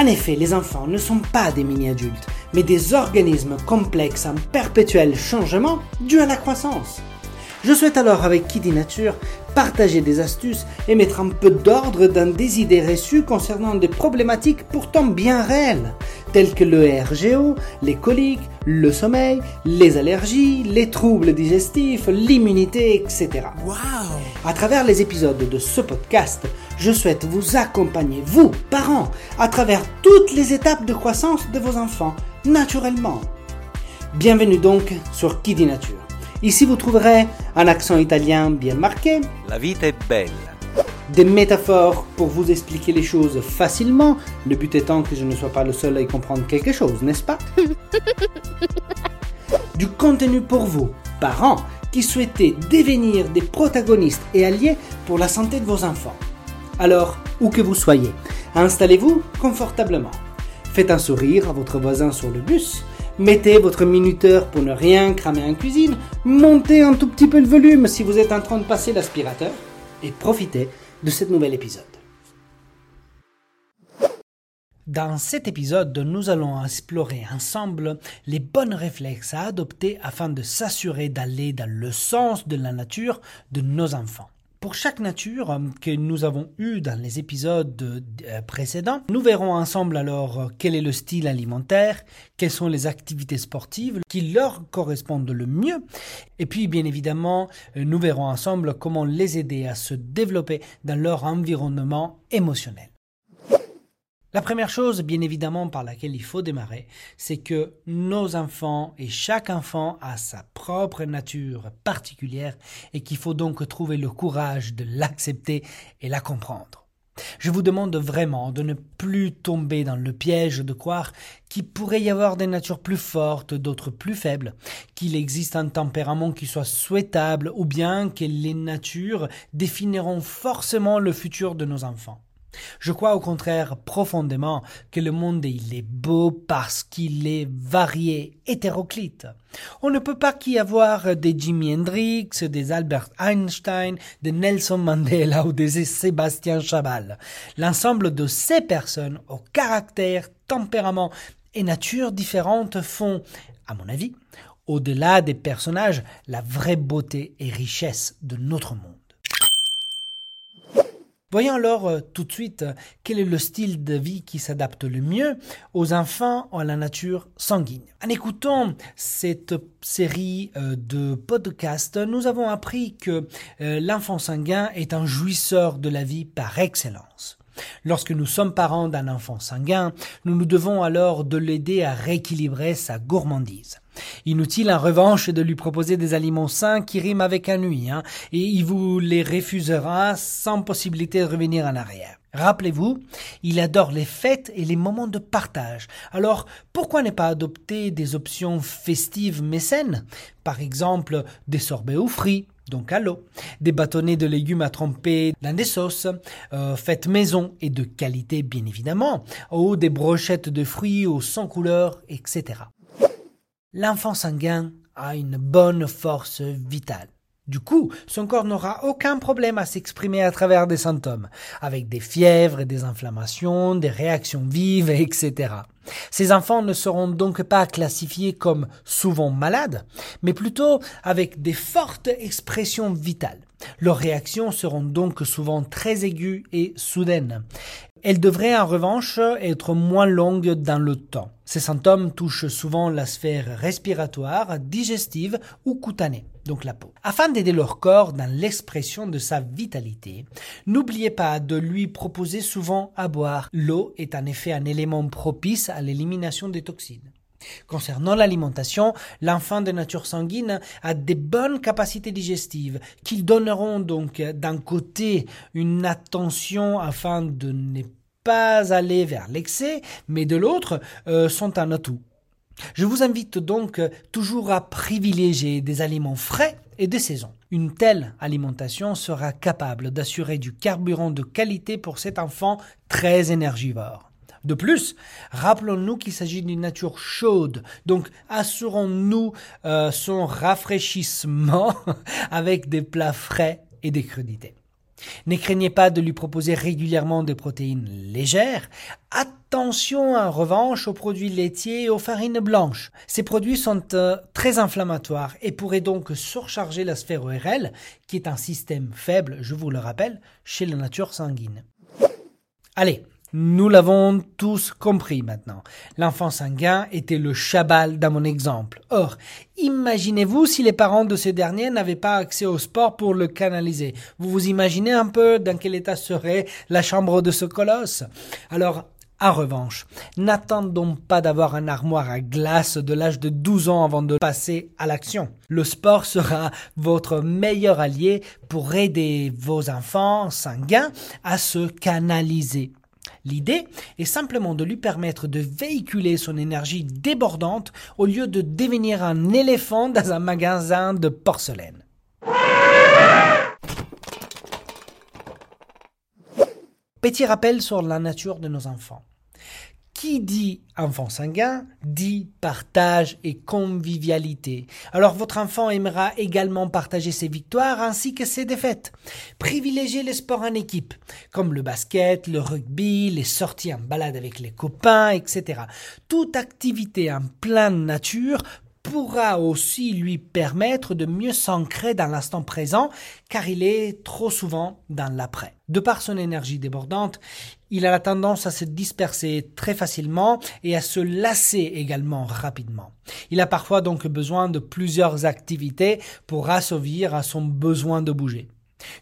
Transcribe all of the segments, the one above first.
En effet, les enfants ne sont pas des mini-adultes, mais des organismes complexes en perpétuel changement dû à la croissance. Je souhaite alors avec Kiddy Nature partager des astuces et mettre un peu d'ordre dans des idées reçues concernant des problématiques pourtant bien réelles, telles que le RGO, les coliques, le sommeil, les allergies, les troubles digestifs, l'immunité, etc. Wow À travers les épisodes de ce podcast, je souhaite vous accompagner, vous, parents, à travers toutes les étapes de croissance de vos enfants, naturellement. Bienvenue donc sur Kiddy Nature. Ici, vous trouverez un accent italien bien marqué, La vita è bella. des métaphores pour vous expliquer les choses facilement, le but étant que je ne sois pas le seul à y comprendre quelque chose, n'est-ce pas? Du contenu pour vous, parents, qui souhaitez devenir des protagonistes et alliés pour la santé de vos enfants. Alors, où que vous soyez, installez-vous confortablement. Faites un sourire à votre voisin sur le bus. Mettez votre minuteur pour ne rien cramer en cuisine. Montez un tout petit peu le volume si vous êtes en train de passer l'aspirateur. Et profitez de cet nouvel épisode. Dans cet épisode, nous allons explorer ensemble les bonnes réflexes à adopter afin de s'assurer d'aller dans le sens de la nature de nos enfants. Pour chaque nature euh, que nous avons eu dans les épisodes euh, précédents, nous verrons ensemble alors euh, quel est le style alimentaire, quelles sont les activités sportives qui leur correspondent le mieux, et puis bien évidemment, nous verrons ensemble comment les aider à se développer dans leur environnement émotionnel. La première chose, bien évidemment, par laquelle il faut démarrer, c'est que nos enfants et chaque enfant a sa propre nature particulière et qu'il faut donc trouver le courage de l'accepter et la comprendre. Je vous demande vraiment de ne plus tomber dans le piège de croire qu'il pourrait y avoir des natures plus fortes, d'autres plus faibles, qu'il existe un tempérament qui soit souhaitable ou bien que les natures définiront forcément le futur de nos enfants. Je crois au contraire profondément que le monde il est beau parce qu'il est varié, hétéroclite. On ne peut pas qu'y avoir des Jimi Hendrix, des Albert Einstein, des Nelson Mandela ou des Sébastien Chabal. L'ensemble de ces personnes au caractère, tempérament et nature différentes font, à mon avis, au-delà des personnages, la vraie beauté et richesse de notre monde. Voyons alors euh, tout de suite euh, quel est le style de vie qui s'adapte le mieux aux enfants à la nature sanguine. En écoutant cette série euh, de podcasts, nous avons appris que l'enfant sanguin est un jouisseur de la vie par excellence. Lorsque nous sommes parents d'un enfant sanguin, nous nous devons alors de l'aider à rééquilibrer sa gourmandise. Inutile en revanche de lui proposer des aliments sains qui riment avec ennui, hein, et il vous les refusera sans possibilité de revenir en arrière. Rappelez-vous, il adore les fêtes et les moments de partage. Alors, pourquoi ne pas adopter des options festives mais saines? Par exemple, des sorbets aux fruits, donc à l'eau, des bâtonnets de légumes à tremper dans des sauces, euh, faites maison et de qualité bien évidemment, ou des brochettes de fruits aux sans couleur, etc. L'enfant sanguin a une bonne force vitale. Du coup, son corps n'aura aucun problème à s'exprimer à travers des symptômes, avec des fièvres, des inflammations, des réactions vives, etc. Ces enfants ne seront donc pas classifiés comme souvent malades, mais plutôt avec des fortes expressions vitales. Leurs réactions seront donc souvent très aiguës et soudaines. Elles devraient en revanche être moins longues dans le temps. Ces symptômes touchent souvent la sphère respiratoire, digestive ou cutanée, donc la peau. Afin d'aider leur corps dans l'expression de sa vitalité, n'oubliez pas de lui proposer souvent à boire. L'eau est en effet un élément propice à l'élimination des toxines. Concernant l'alimentation, l'enfant de nature sanguine a des bonnes capacités digestives qui donneront donc d'un côté une attention afin de ne pas aller vers l'excès, mais de l'autre euh, sont un atout. Je vous invite donc toujours à privilégier des aliments frais et de saison. Une telle alimentation sera capable d'assurer du carburant de qualité pour cet enfant très énergivore. De plus, rappelons-nous qu'il s'agit d'une nature chaude, donc assurons-nous euh, son rafraîchissement avec des plats frais et des crudités. Ne craignez pas de lui proposer régulièrement des protéines légères. Attention en revanche aux produits laitiers et aux farines blanches. Ces produits sont euh, très inflammatoires et pourraient donc surcharger la sphère ORL, qui est un système faible, je vous le rappelle, chez la nature sanguine. Allez, nous l'avons tous compris maintenant. L'enfant sanguin était le chabal dans mon exemple. Or, imaginez-vous si les parents de ce dernier n'avaient pas accès au sport pour le canaliser. Vous vous imaginez un peu dans quel état serait la chambre de ce colosse Alors, en revanche, n'attendons pas d'avoir un armoire à glace de l'âge de 12 ans avant de passer à l'action. Le sport sera votre meilleur allié pour aider vos enfants sanguins à se canaliser. L'idée est simplement de lui permettre de véhiculer son énergie débordante au lieu de devenir un éléphant dans un magasin de porcelaine. Petit rappel sur la nature de nos enfants. Qui dit enfant sanguin dit partage et convivialité. Alors votre enfant aimera également partager ses victoires ainsi que ses défaites. Privilégiez les sports en équipe, comme le basket, le rugby, les sorties en balade avec les copains, etc. Toute activité en pleine nature pourra aussi lui permettre de mieux s'ancrer dans l'instant présent, car il est trop souvent dans l'après. De par son énergie débordante, il a la tendance à se disperser très facilement et à se lasser également rapidement. Il a parfois donc besoin de plusieurs activités pour assouvir à son besoin de bouger.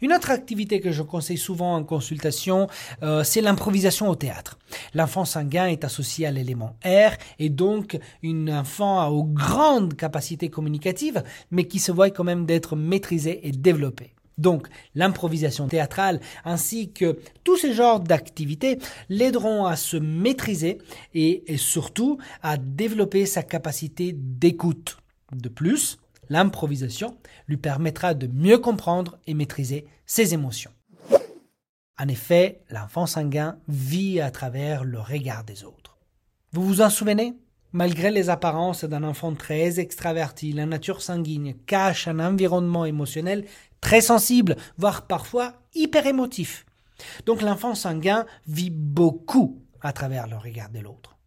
Une autre activité que je conseille souvent en consultation, euh, c'est l'improvisation au théâtre. L'enfant sanguin est associé à l'élément R et donc un enfant aux grandes capacités communicatives, mais qui se voit quand même d'être maîtrisé et développé. Donc, l'improvisation théâtrale ainsi que tous ces genres d'activités l'aideront à se maîtriser et surtout à développer sa capacité d'écoute. De plus, l'improvisation lui permettra de mieux comprendre et maîtriser ses émotions. En effet, l'enfant sanguin vit à travers le regard des autres. Vous vous en souvenez? Malgré les apparences d'un enfant très extraverti, la nature sanguine cache un environnement émotionnel très sensible, voire parfois hyper émotif. Donc l'enfant sanguin vit beaucoup à travers le regard de l'autre.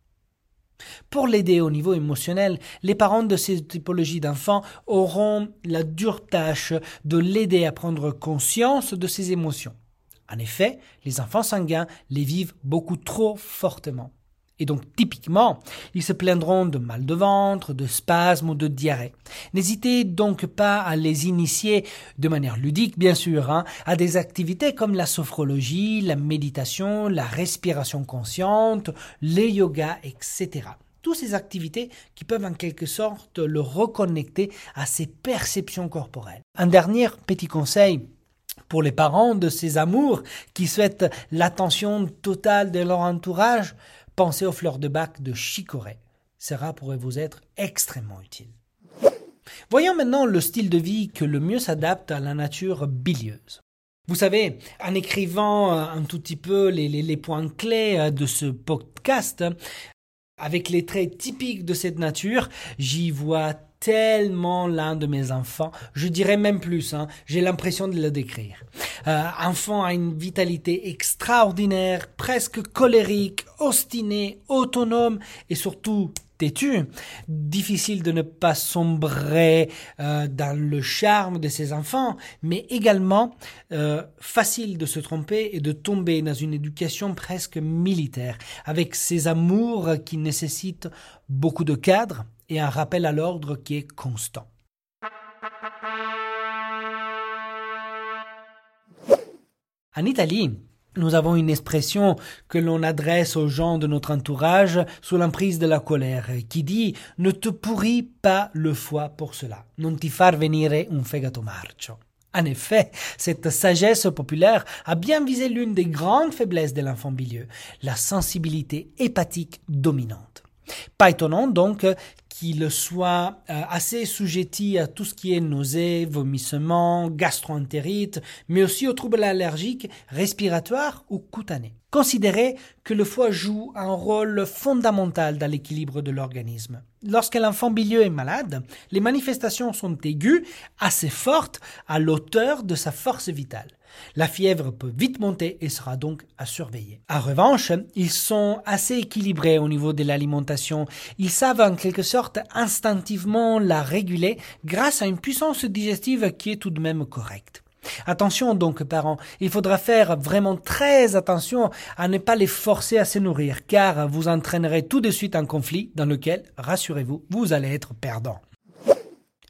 Pour l'aider au niveau émotionnel, les parents de ces typologies d'enfants auront la dure tâche de l'aider à prendre conscience de ses émotions. En effet, les enfants sanguins les vivent beaucoup trop fortement. Et donc, typiquement, ils se plaindront de mal de ventre, de spasmes ou de diarrhée. N'hésitez donc pas à les initier de manière ludique, bien sûr, hein, à des activités comme la sophrologie, la méditation, la respiration consciente, les yogas, etc. Toutes ces activités qui peuvent en quelque sorte le reconnecter à ses perceptions corporelles. Un dernier petit conseil pour les parents de ces amours qui souhaitent l'attention totale de leur entourage, pensez aux fleurs de bac de chicorée. Cela pourrait vous être extrêmement utile. Voyons maintenant le style de vie que le mieux s'adapte à la nature bilieuse. Vous savez, en écrivant euh, un tout petit peu les, les, points clés euh, de ce podcast, avec les traits typiques de cette nature, j'y vois tellement l'un de mes enfants. Je dirais même plus, hein, j'ai l'impression de le décrire. Euh, enfant a une vitalité extraordinaire, presque colérique, obstiné, autonome et surtout têtu, difficile de ne pas sombrer euh, dans le charme de ses enfants, mais également euh, facile de se tromper et de tomber dans une éducation presque militaire, avec ses amours qui nécessitent beaucoup de cadres et un rappel à l'ordre qui est constant. En Italie, nous avons une expression que l'on adresse aux gens de notre entourage sous l'emprise de la colère, qui dit ne te pourris pas le foie pour cela, non ti far venire un fegato marcio. En effet, cette sagesse populaire a bien visé l'une des grandes faiblesses de l'enfant bilieux, la sensibilité hépatique dominante. Pas étonnant donc qu'il soit euh, assez sujetti à tout ce qui est nausées, vomissements, gastroentérite, mais aussi aux troubles allergiques, respiratoires ou cutanés. Considérez que le foie joue un rôle fondamental dans l'équilibre de l'organisme. Lorsque l'enfant bilieux est malade, les manifestations sont aiguës, assez fortes, à l'auteur de sa force vitale. La fièvre peut vite monter et sera donc à surveiller. En revanche, ils sont assez équilibrés au niveau de l'alimentation. Ils savent en quelque sorte instinctivement la réguler grâce à une puissance digestive qui est tout de même correcte. Attention donc, parents, il faudra faire vraiment très attention à ne pas les forcer à se nourrir, car vous entraînerez tout de suite un conflit dans lequel, rassurez-vous, vous allez être perdant.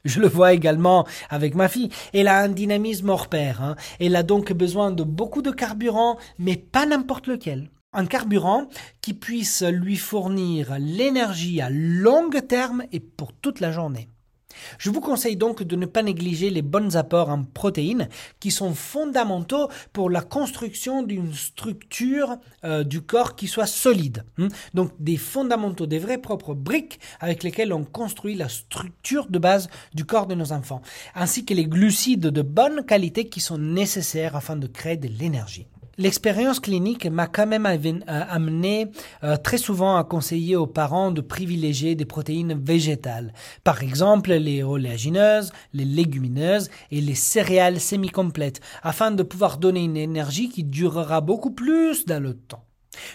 Je le vois également avec ma fille. Elle a un dynamisme hors pair. Hein. Elle a donc besoin de beaucoup de carburant, mais pas n'importe lequel. Un carburant qui puisse lui fournir l'énergie à long terme et pour toute la journée. Je vous conseille donc de ne pas négliger les bons apports en protéines qui sont fondamentaux pour la construction d'une structure euh, du corps qui soit solide. Hmm. Donc des fondamentaux, des vrais propres briques avec lesquelles on construit la structure de base du corps de nos enfants, ainsi que les glucides de bonne qualité qui sont nécessaires afin de créer de l'énergie. L'expérience clinique m'a quand même euh, amené euh, très souvent à conseiller aux parents de privilégier des protéines végétales, par exemple les oléagineuses, les légumineuses et les céréales semi-complètes, afin de pouvoir donner une énergie qui durera beaucoup plus dans le temps.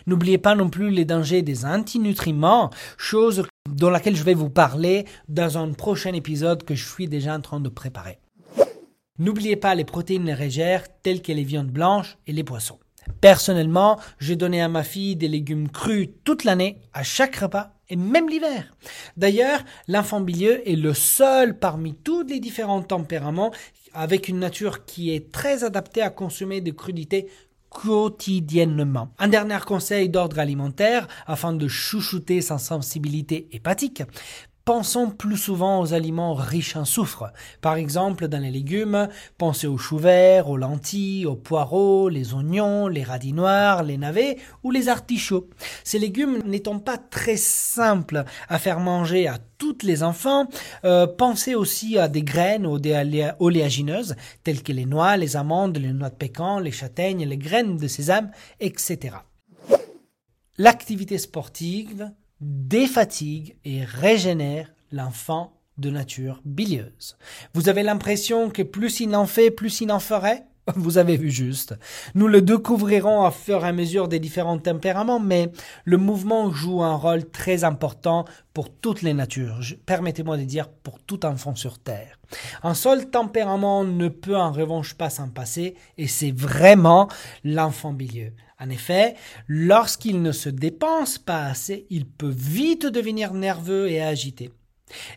N'oubliez pas non plus les dangers des antinutriments, chose dont laquelle je vais vous parler dans un prochain épisode que je suis déjà en train de préparer. N'oubliez pas les protéines légères telles que les viandes blanches et les poissons. Personnellement, j'ai donné à ma fille des légumes crus toute l'année, à chaque repas et même l'hiver. D'ailleurs, l'enfant bilieux est le seul parmi tous les différents tempéraments avec une nature qui est très adaptée à consommer des crudités quotidiennement. Un dernier conseil d'ordre alimentaire afin de chouchouter sa sensibilité hépatique. Pensons plus souvent aux aliments riches en soufre. Par exemple, dans les légumes, pensez aux choux verts, aux lentilles, aux poireaux, les oignons, les radis noirs, les navets ou les artichauts. Ces légumes n'étant pas très simples à faire manger à tous les enfants, euh, pensez aussi à des graines ou des oléagineuses telles que les noix, les amandes, les noix de pécan, les châtaignes, les graines de sésame, etc. L'activité sportive défatigue et régénère l'enfant de nature bilieuse. Vous avez l'impression que plus il en fait, plus il en ferait? vous avez vu juste. Nous le découvrirons à fur et à mesure des différents tempéraments, mais le mouvement joue un rôle très important pour toutes les natures. Permettez-moi de dire pour tout enfant sur Terre. Un seul tempérament ne peut en revanche pas s'en passer, et c'est vraiment l'enfant bilieux. En effet, lorsqu'il ne se dépense pas assez, il peut vite devenir nerveux et agité.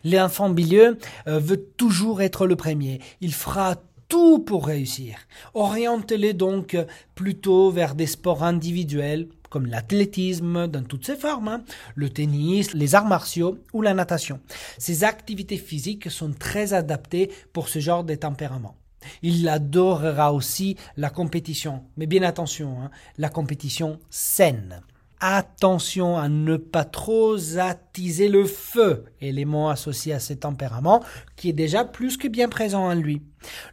L'enfant bilieux euh, veut toujours être le premier. Il fera tout pour réussir. Orientez-les donc plutôt vers des sports individuels comme l'athlétisme dans toutes ses formes, hein. le tennis, les arts martiaux ou la natation. Ces activités physiques sont très adaptées pour ce genre de tempérament. Il adorera aussi la compétition, mais bien attention, hein, la compétition saine. Attention à ne pas trop attiser le feu, élément associé à ce tempérament qui est déjà plus que bien présent en lui.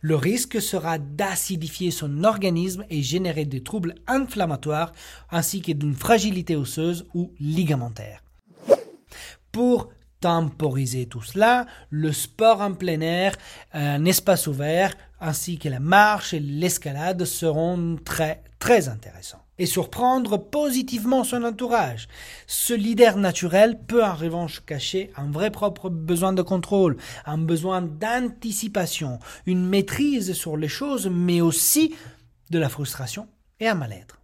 Le risque sera d'acidifier son organisme et générer des troubles inflammatoires ainsi que d'une fragilité osseuse ou ligamentaire. Pour temporiser tout cela, le sport en plein air, un espace ouvert, ainsi que la marche et l'escalade seront très très intéressants. Et surprendre positivement son entourage. Ce leader naturel peut en revanche cacher un vrai propre besoin de contrôle, un besoin d'anticipation, une maîtrise sur les choses, mais aussi de la frustration et un mal-être.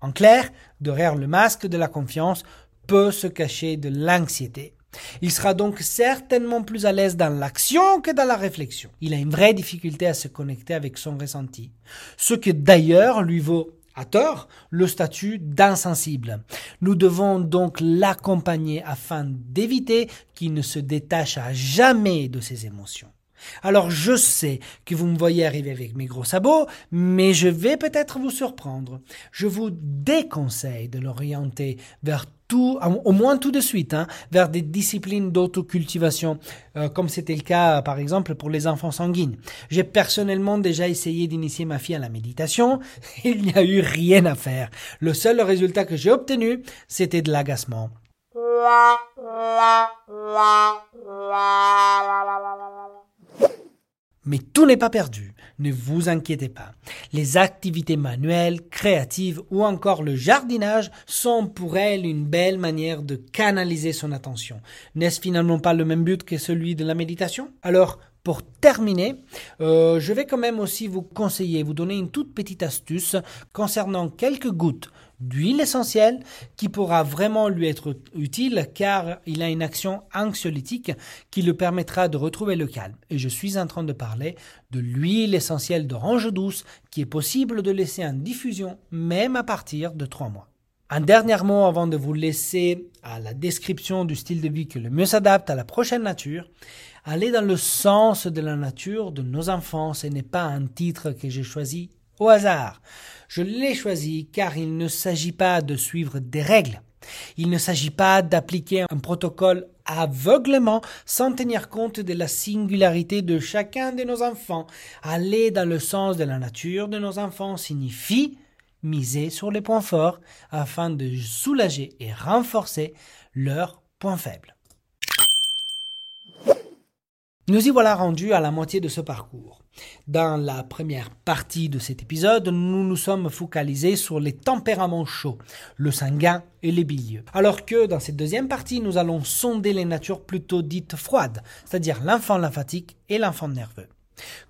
En clair, derrière le masque de la confiance peut se cacher de l'anxiété il sera donc certainement plus à l'aise dans l'action que dans la réflexion. Il a une vraie difficulté à se connecter avec son ressenti, ce que d'ailleurs lui vaut à tort le statut d'insensible. Nous devons donc l'accompagner afin d'éviter qu'il ne se détache à jamais de ses émotions. Alors je sais que vous me voyez arriver avec mes gros sabots, mais je vais peut-être vous surprendre. Je vous déconseille de l'orienter vers tout, au moins tout de suite, hein, vers des disciplines d'autocultivation, euh, comme c'était le cas par exemple pour les enfants sanguines. J'ai personnellement déjà essayé d'initier ma fille à la méditation, il n'y a eu rien à faire. Le seul résultat que j'ai obtenu, c'était de l'agacement. Mais tout n'est pas perdu, ne vous inquiétez pas. Les activités manuelles, créatives ou encore le jardinage sont pour elle une belle manière de canaliser son attention. N'est-ce finalement pas le même but que celui de la méditation? Alors, pour terminer, euh, je vais quand même aussi vous conseiller, vous donner une toute petite astuce concernant quelques gouttes d'huile essentielle qui pourra vraiment lui être utile car il a une action anxiolytique qui lui permettra de retrouver le calme. Et je suis en train de parler de l'huile essentielle d'orange douce qui est possible de laisser en diffusion même à partir de trois mois. Un dernier mot avant de vous laisser à la description du style de vie qui le mieux s'adapte à la prochaine nature. Aller dans le sens de la nature de nos enfants, ce n'est pas un titre que j'ai choisi au hasard. Je l'ai choisi car il ne s'agit pas de suivre des règles. Il ne s'agit pas d'appliquer un protocole aveuglement sans tenir compte de la singularité de chacun de nos enfants. Aller dans le sens de la nature de nos enfants signifie miser sur les points forts afin de soulager et renforcer leurs points faibles. Nous y voilà rendus à la moitié de ce parcours. Dans la première partie de cet épisode, nous nous sommes focalisés sur les tempéraments chauds, le sanguin et les bilieux. Alors que dans cette deuxième partie, nous allons sonder les natures plutôt dites froides, c'est-à-dire l'enfant lymphatique et l'enfant nerveux.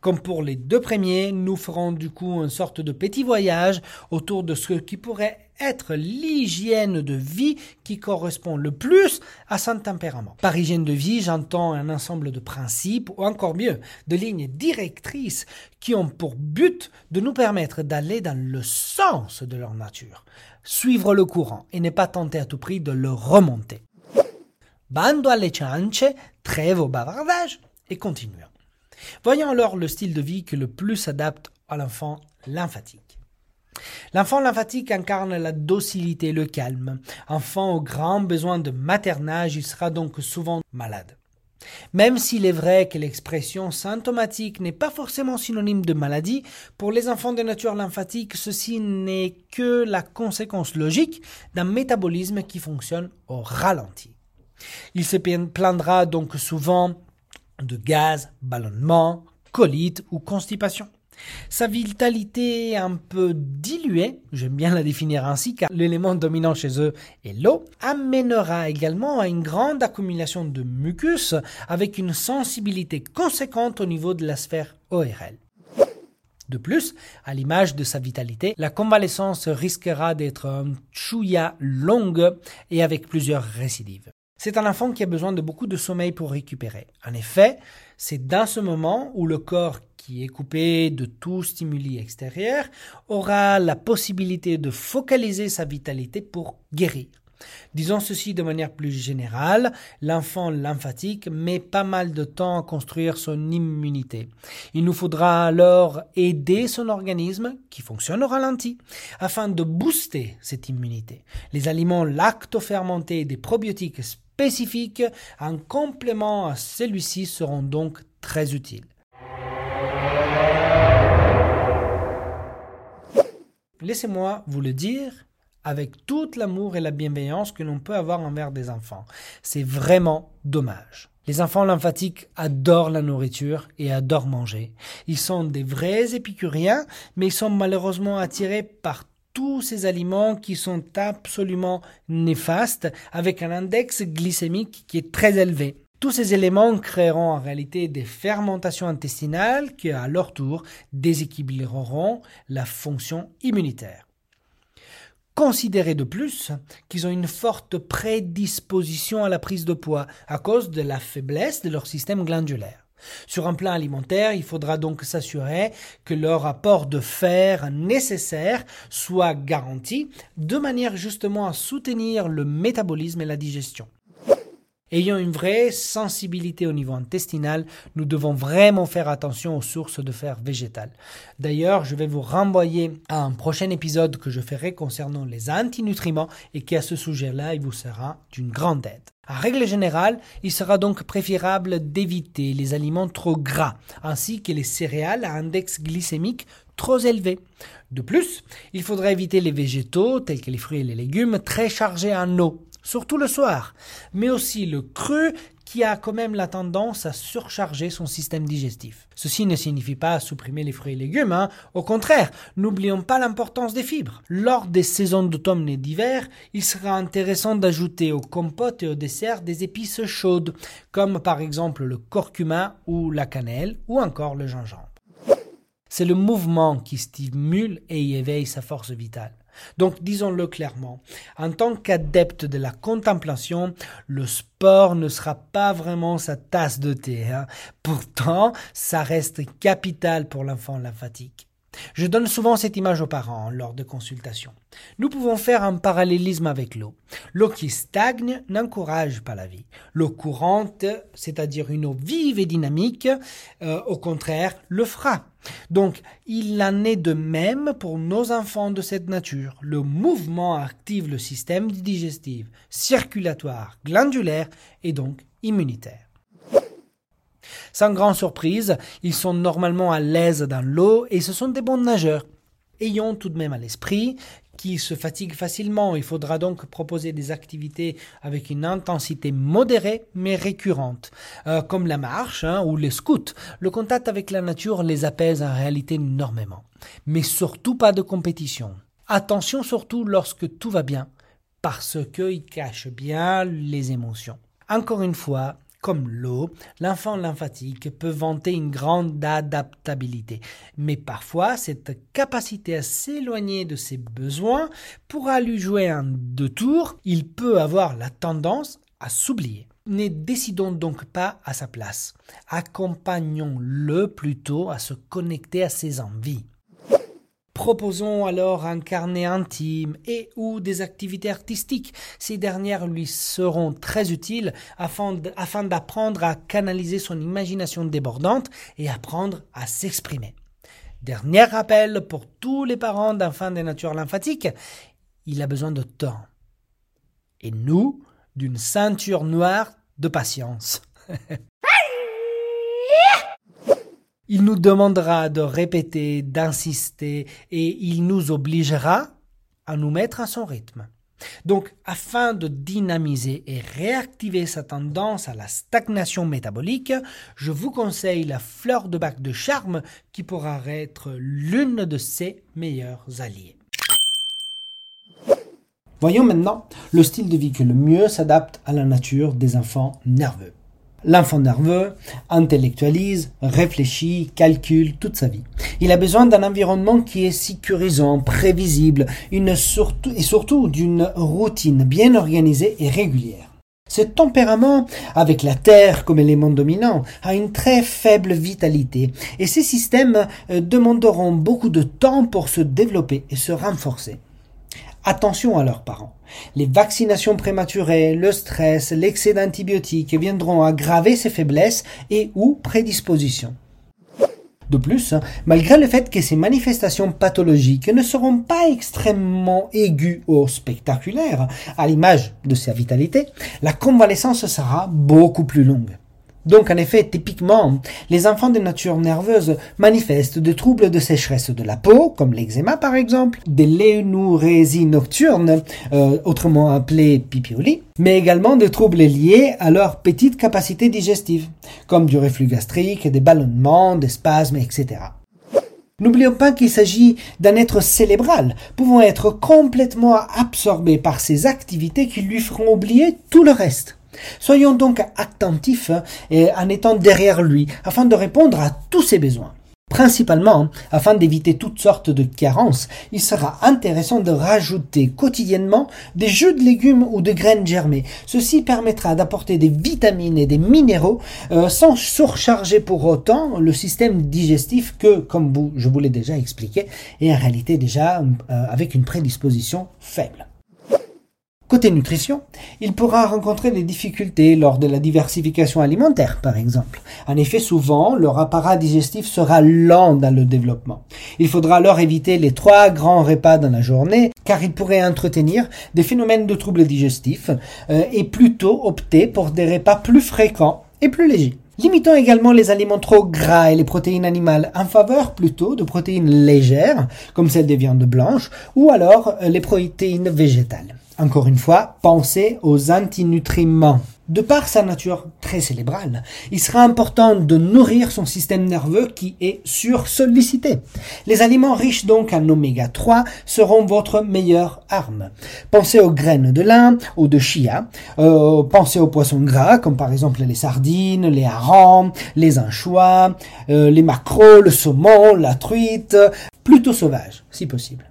Comme pour les deux premiers, nous ferons du coup une sorte de petit voyage autour de ce qui pourrait être l'hygiène de vie qui correspond le plus à son tempérament. Par hygiène de vie, j'entends un ensemble de principes ou encore mieux, de lignes directrices qui ont pour but de nous permettre d'aller dans le sens de leur nature, suivre le courant et ne pas tenter à tout prix de le remonter. Bando alle ciance, trêve au bavardage et continuons. Voyons alors le style de vie qui le plus s'adapte à l'enfant lymphatique. L'enfant lymphatique incarne la docilité, le calme. Enfant au grand besoin de maternage, il sera donc souvent malade. Même s'il est vrai que l'expression symptomatique n'est pas forcément synonyme de maladie, pour les enfants de nature lymphatique, ceci n'est que la conséquence logique d'un métabolisme qui fonctionne au ralenti. Il se plaindra donc souvent de gaz, ballonnement, colite ou constipation. Sa vitalité un peu diluée, j'aime bien la définir ainsi car l'élément dominant chez eux est l'eau, amènera également à une grande accumulation de mucus avec une sensibilité conséquente au niveau de la sphère ORL. De plus, à l'image de sa vitalité, la convalescence risquera d'être un chouïa longue et avec plusieurs récidives. C'est un enfant qui a besoin de beaucoup de sommeil pour récupérer. En effet, c'est dans ce moment où le corps qui est coupé de tout stimuli extérieur aura la possibilité de focaliser sa vitalité pour guérir. Disons ceci de manière plus générale, l'enfant lymphatique met pas mal de temps à construire son immunité. Il nous faudra alors aider son organisme, qui fonctionne au ralenti, afin de booster cette immunité. Les aliments lactofermentés et des probiotiques spécifiques en complément à celui-ci seront donc très utiles. Laissez-moi vous le dire avec tout l'amour et la bienveillance que l'on peut avoir envers des enfants. C'est vraiment dommage. Les enfants lymphatiques adorent la nourriture et adorent manger. Ils sont des vrais épicuriens, mais ils sont malheureusement attirés par tous ces aliments qui sont absolument néfastes avec un index glycémique qui est très élevé. Tous ces éléments créeront en réalité des fermentations intestinales qui, à leur tour, déséquilibreront la fonction immunitaire. Considérez de plus qu'ils ont une forte prédisposition à la prise de poids à cause de la faiblesse de leur système glandulaire. Sur un plan alimentaire, il faudra donc s'assurer que leur apport de fer nécessaire soit garanti de manière justement à soutenir le métabolisme et la digestion. Ayant une vraie sensibilité au niveau intestinal, nous devons vraiment faire attention aux sources de fer végétal. D'ailleurs, je vais vous renvoyer à un prochain épisode que je ferai concernant les antinutriments et qui à ce sujet-là, il vous sera d'une grande aide. En règle générale, il sera donc préférable d'éviter les aliments trop gras, ainsi que les céréales à index glycémique trop élevé. De plus, il faudra éviter les végétaux, tels que les fruits et les légumes, très chargés en eau surtout le soir, mais aussi le cru qui a quand même la tendance à surcharger son système digestif. Ceci ne signifie pas supprimer les fruits et légumes, hein. au contraire, n'oublions pas l'importance des fibres. Lors des saisons d'automne et d'hiver, il sera intéressant d'ajouter aux compotes et aux desserts des épices chaudes, comme par exemple le curcuma ou la cannelle, ou encore le gingembre. C'est le mouvement qui stimule et y éveille sa force vitale. Donc disons-le clairement, en tant qu'adepte de la contemplation, le sport ne sera pas vraiment sa tasse de thé. Hein. Pourtant, ça reste capital pour l'enfant lymphatique. Je donne souvent cette image aux parents lors de consultations. Nous pouvons faire un parallélisme avec l'eau. L'eau qui stagne n'encourage pas la vie. L'eau courante, c'est-à-dire une eau vive et dynamique, euh, au contraire, le fera. Donc, il en est de même pour nos enfants de cette nature. Le mouvement active le système digestif, circulatoire, glandulaire et donc immunitaire. Sans grande surprise, ils sont normalement à l'aise dans l'eau et ce sont des bons nageurs. Ayons tout de même à l'esprit qu'ils se fatiguent facilement. Il faudra donc proposer des activités avec une intensité modérée mais récurrente, euh, comme la marche hein, ou les scouts. Le contact avec la nature les apaise en réalité énormément. Mais surtout pas de compétition. Attention surtout lorsque tout va bien, parce qu'il cache bien les émotions. Encore une fois, comme l'eau, l'enfant lymphatique peut vanter une grande adaptabilité, mais parfois cette capacité à s'éloigner de ses besoins pourra lui jouer un deux tours, il peut avoir la tendance à s'oublier. Ne décidons donc pas à sa place. Accompagnons-le plutôt à se connecter à ses envies. Proposons alors un carnet intime et ou des activités artistiques. Ces dernières lui seront très utiles afin d'apprendre à canaliser son imagination débordante et apprendre à s'exprimer. Dernier rappel pour tous les parents d'enfants de nature lymphatique, il a besoin de temps. Et nous, d'une ceinture noire de patience. Il nous demandera de répéter, d'insister, et il nous obligera à nous mettre à son rythme. Donc, afin de dynamiser et réactiver sa tendance à la stagnation métabolique, je vous conseille la fleur de bac de charme qui pourra être l'une de ses meilleurs alliés. Voyons maintenant le style de vie qui le mieux s'adapte à la nature des enfants nerveux. L'enfant nerveux intellectualise, réfléchit, calcule toute sa vie. Il a besoin d'un environnement qui est sécurisant, prévisible, et surtout d'une routine bien organisée et régulière. Ce tempérament, avec la Terre comme élément dominant, a une très faible vitalité et ces systèmes euh, demanderont beaucoup de temps pour se développer et se renforcer. Attention à leurs parents. Les vaccinations prématurées, le stress, l'excès d'antibiotiques viendront aggraver ces faiblesses et ou prédispositions. De plus, malgré le fait que ces manifestations pathologiques ne seront pas extrêmement aiguës ou spectaculaires, à l'image de sa vitalité, la convalescence sera beaucoup plus longue. Donc en effet, typiquement, les enfants de nature nerveuse manifestent des troubles de sécheresse de la peau, comme l'eczéma par exemple, des l'énurésie nocturne, euh, autrement appelée pipioli, mais également des troubles liés à leur petite capacité digestive, comme du reflux gastrique, des ballonnements, des spasmes, etc. N'oublions pas qu'il s'agit d'un être cérébral, pouvant être complètement absorbé par ces activités qui lui feront oublier tout le reste. Soyons donc attentifs hein, et en étant derrière lui afin de répondre à tous ses besoins. Principalement, afin d'éviter toutes sortes de carences, il sera intéressant de rajouter quotidiennement des jus de légumes ou de graines germées. Ceci permettra d'apporter des vitamines et des minéraux euh, sans surcharger pour autant le système digestif que, comme vous, je vous l'ai déjà expliqué, est en réalité déjà euh, avec une prédisposition faible. Côté nutrition, il pourra rencontrer des difficultés lors de la diversification alimentaire, par exemple. En effet, souvent, leur appareil digestif sera lent dans le développement. Il faudra alors éviter les trois grands repas dans la journée, car ils pourraient entretenir des phénomènes de troubles digestifs, euh, et plutôt opter pour des repas plus fréquents et plus légers. Limitons également les aliments trop gras et les protéines animales en faveur plutôt de protéines légères, comme celles des viandes blanches, ou alors euh, les protéines végétales. Encore une fois, pensez aux antinutriments. De par sa nature très cérébrale, il sera important de nourrir son système nerveux qui est sursollicité. Les aliments riches donc en oméga 3 seront votre meilleure arme. Pensez aux graines de lin ou de chia, euh, pensez aux poissons gras comme par exemple les sardines, les harengs, les anchois, euh, les maquereaux, le saumon, la truite, plutôt sauvage si possible.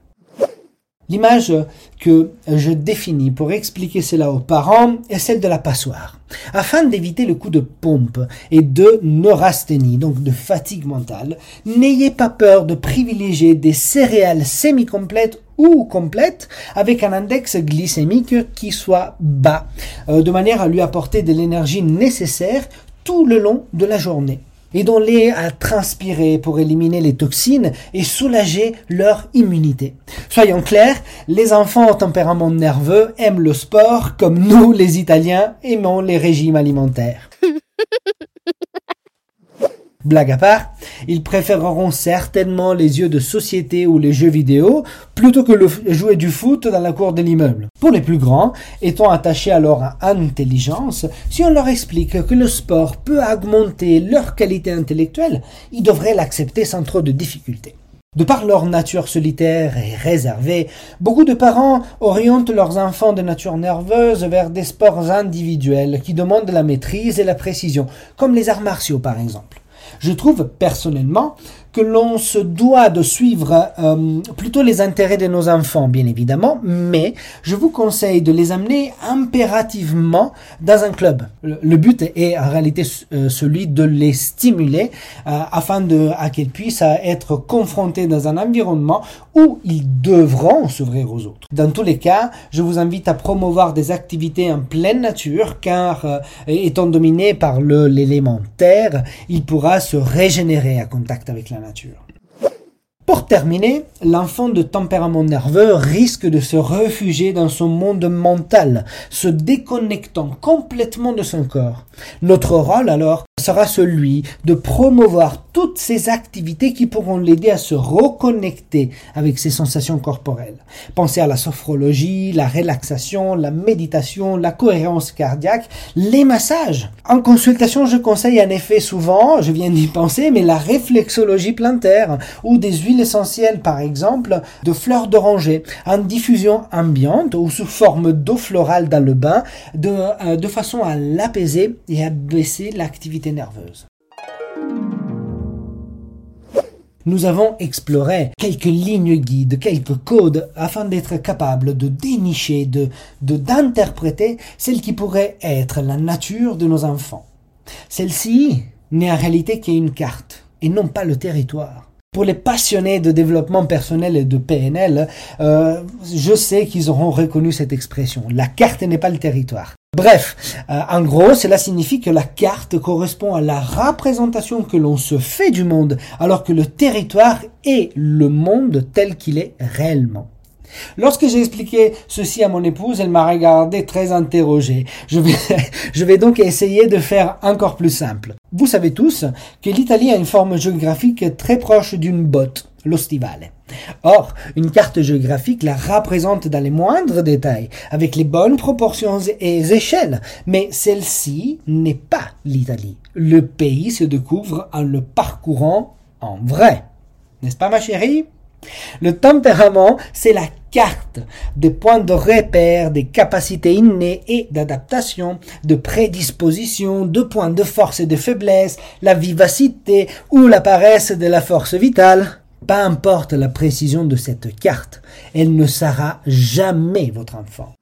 L'image que je définis pour expliquer cela aux parents est celle de la passoire. Afin d'éviter le coup de pompe et de neurasthénie, donc de fatigue mentale, n'ayez pas peur de privilégier des céréales semi-complètes ou complètes avec un index glycémique qui soit bas, euh, de manière à lui apporter de l'énergie nécessaire tout le long de la journée et dont les à transpirer pour éliminer les toxines et soulager leur immunité. Soyons clairs, les enfants au tempérament nerveux aiment le sport comme nous les Italiens aimons les régimes alimentaires. Blague à part, ils préféreront certainement les yeux de société ou les jeux vidéo plutôt que le jouer du foot dans la cour de l'immeuble. Pour les plus grands, étant attachés à leur intelligence, si on leur explique que le sport peut augmenter leur qualité intellectuelle, ils devraient l'accepter sans trop de difficultés. De par leur nature solitaire et réservée, beaucoup de parents orientent leurs enfants de nature nerveuse vers des sports individuels qui demandent la maîtrise et la précision, comme les arts martiaux par exemple. Je trouve personnellement que l'on se doit de suivre euh, plutôt les intérêts de nos enfants, bien évidemment, mais je vous conseille de les amener impérativement dans un club. Le, but est en réalité euh, celui de les stimuler euh, afin de, à qu'ils puissent être confrontés dans un environnement où ils devront s'ouvrir aux autres. Dans tous les cas, je vous invite à promouvoir des activités en pleine nature car étant dominé par l'élément terre, il pourra se régénérer à contact avec la nature. Pour terminer, l'enfant de tempérament nerveux risque de se réfugier dans son monde mental, se déconnectant complètement de son corps. Notre rôle alors sera celui de promouvoir toutes ces activités qui pourront l'aider à se reconnecter avec ses sensations corporelles. Pensez à la sophrologie, la relaxation, la méditation, la cohérence cardiaque, les massages. En consultation, je conseille en effet souvent, je viens d'y penser, mais la réflexologie plantaire ou des huiles essentielles par exemple de fleurs d'oranger en diffusion ambiante ou sous forme d'eau florale dans le bain de, euh, de façon à l'apaiser et à baisser l'activité nerveuse. Nous avons exploré quelques lignes guides, quelques codes afin d'être capable de dénicher, de d'interpréter celle qui pourrait être la nature de nos enfants. Celle-ci n'est en réalité qu'une carte et non pas le territoire. Pour les passionnés de développement personnel et de PNL, euh, je sais qu'ils auront reconnu cette expression. La carte n'est pas le territoire. Bref, euh, en gros, cela signifie que la carte correspond à la représentation que l'on se fait du monde, alors que le territoire est le monde tel qu'il est réellement. Lorsque j'ai expliqué ceci à mon épouse, elle m'a regardé très interrogé. Je vais, je vais donc essayer de faire encore plus simple. Vous savez tous que l'Italie a une forme géographique très proche d'une botte, lo stivale. Or, une carte géographique la représente dans les moindres détails, avec les bonnes proportions et échelles, mais celle-ci n'est pas l'Italie. Le pays se découvre en le parcourant en vrai. N'est-ce pas ma chérie? Le tempérament, c'est la carte des points de repère, des capacités innées et d'adaptation, de prédisposition, de points de force et de faiblesse, la vivacité ou la paresse de la force vitale. Peu importe la précision de cette carte, elle ne sera jamais votre enfant.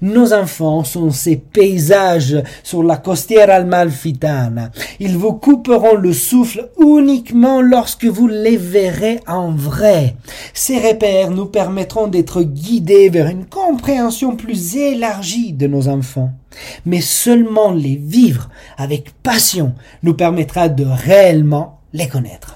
Nos enfants sont ces paysages sur la costière almalfitana. Ils vous couperont le souffle uniquement lorsque vous les verrez en vrai. Ces repères nous permettront d'être guidés vers une compréhension plus élargie de nos enfants. Mais seulement les vivre avec passion nous permettra de réellement les connaître.